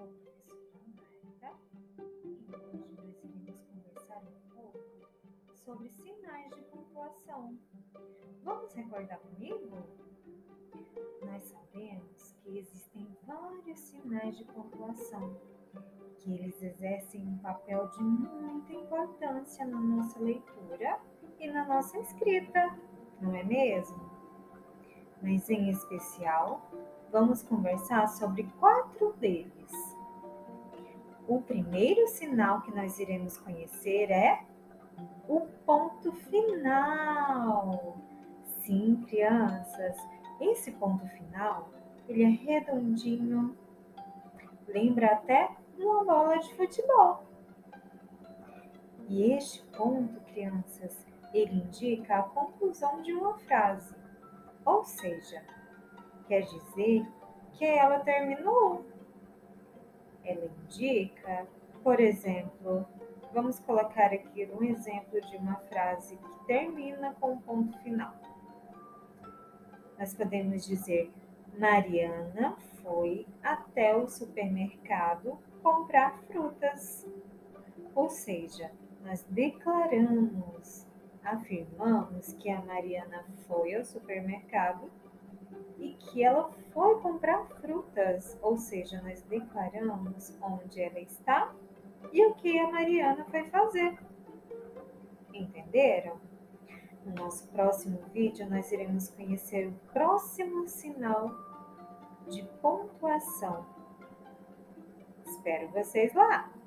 sou a professora Marta e hoje nós iremos conversar um pouco sobre sinais de pontuação. Vamos recordar comigo? Nós sabemos que existem vários sinais de pontuação, que eles exercem um papel de muita importância na nossa leitura e na nossa escrita, não é mesmo? Mas em especial, vamos conversar sobre quatro deles. O primeiro sinal que nós iremos conhecer é o ponto final. Sim, crianças, esse ponto final, ele é redondinho, lembra até uma bola de futebol. E este ponto, crianças, ele indica a conclusão de uma frase, ou seja, quer dizer que ela terminou. Ela indica, por exemplo, vamos colocar aqui um exemplo de uma frase que termina com um ponto final. Nós podemos dizer: Mariana foi até o supermercado comprar frutas. Ou seja, nós declaramos, afirmamos que a Mariana foi ao supermercado e que ela foi comprar frutas, ou seja, nós declaramos onde ela está e o que a Mariana foi fazer. Entenderam? No nosso próximo vídeo, nós iremos conhecer o próximo sinal de pontuação. Espero vocês lá!